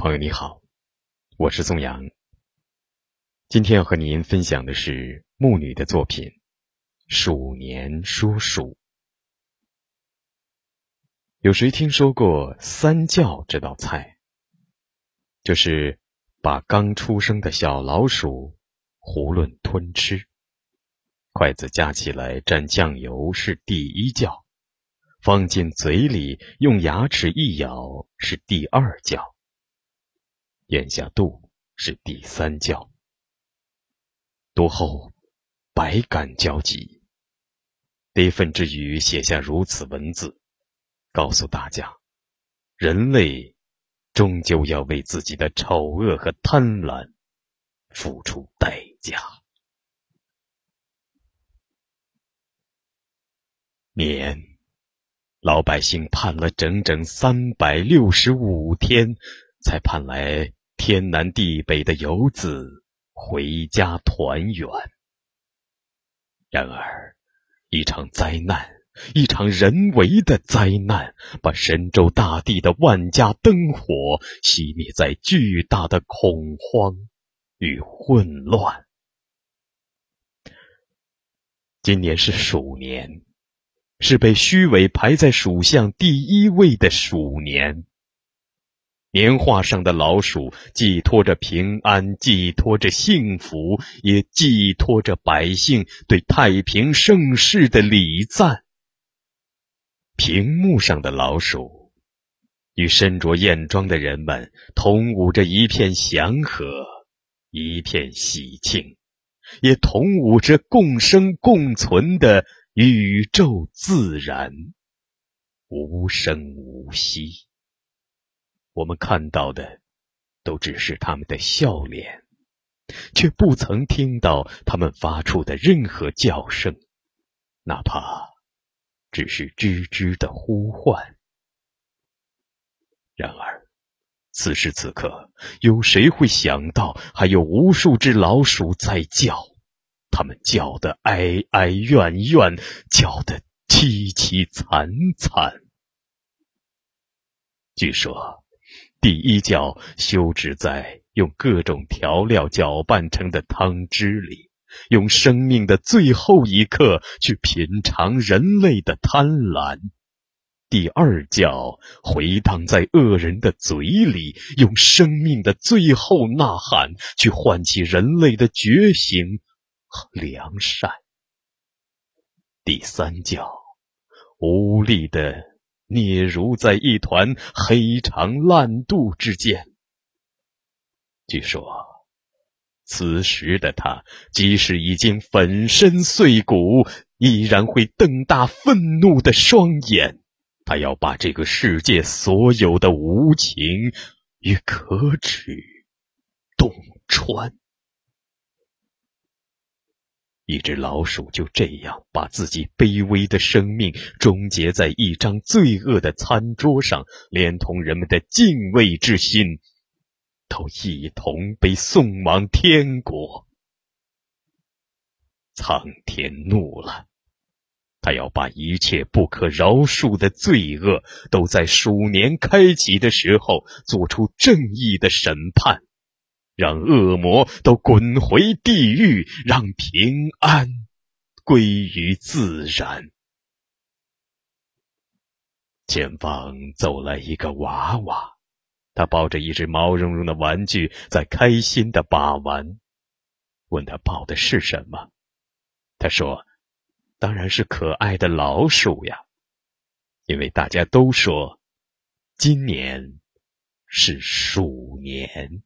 朋友你好，我是宋阳。今天要和您分享的是木女的作品《鼠年说鼠》。有谁听说过三叫这道菜？就是把刚出生的小老鼠囫囵吞吃，筷子夹起来蘸酱油是第一叫，放进嘴里用牙齿一咬是第二叫。眼下肚是第三教。读后百感交集，悲愤之余写下如此文字，告诉大家：人类终究要为自己的丑恶和贪婪付出代价。年，老百姓盼了整整三百六十五天，才盼来。天南地北的游子回家团圆。然而，一场灾难，一场人为的灾难，把神州大地的万家灯火熄灭在巨大的恐慌与混乱。今年是鼠年，是被虚伪排在属相第一位的鼠年。年画上的老鼠寄托着平安，寄托着幸福，也寄托着百姓对太平盛世的礼赞。屏幕上的老鼠，与身着艳装的人们同舞着一片祥和，一片喜庆，也同舞着共生共存的宇宙自然，无声无息。我们看到的，都只是他们的笑脸，却不曾听到他们发出的任何叫声，哪怕只是吱吱的呼唤。然而，此时此刻，有谁会想到，还有无数只老鼠在叫？它们叫得哀哀怨怨，叫得凄凄惨惨。据说。第一觉休止在用各种调料搅拌成的汤汁里，用生命的最后一刻去品尝人类的贪婪。第二觉回荡在恶人的嘴里，用生命的最后呐喊去唤起人类的觉醒和良善。第三觉无力的。嗫如在一团黑肠烂肚之间。据说，此时的他，即使已经粉身碎骨，依然会瞪大愤怒的双眼。他要把这个世界所有的无情与可耻洞穿。一只老鼠就这样把自己卑微的生命终结在一张罪恶的餐桌上，连同人们的敬畏之心，都一同被送往天国。苍天怒了，他要把一切不可饶恕的罪恶，都在鼠年开启的时候做出正义的审判。让恶魔都滚回地狱，让平安归于自然。前方走来一个娃娃，他抱着一只毛茸茸的玩具，在开心的把玩。问他抱的是什么？他说：“当然是可爱的老鼠呀，因为大家都说今年是鼠年。”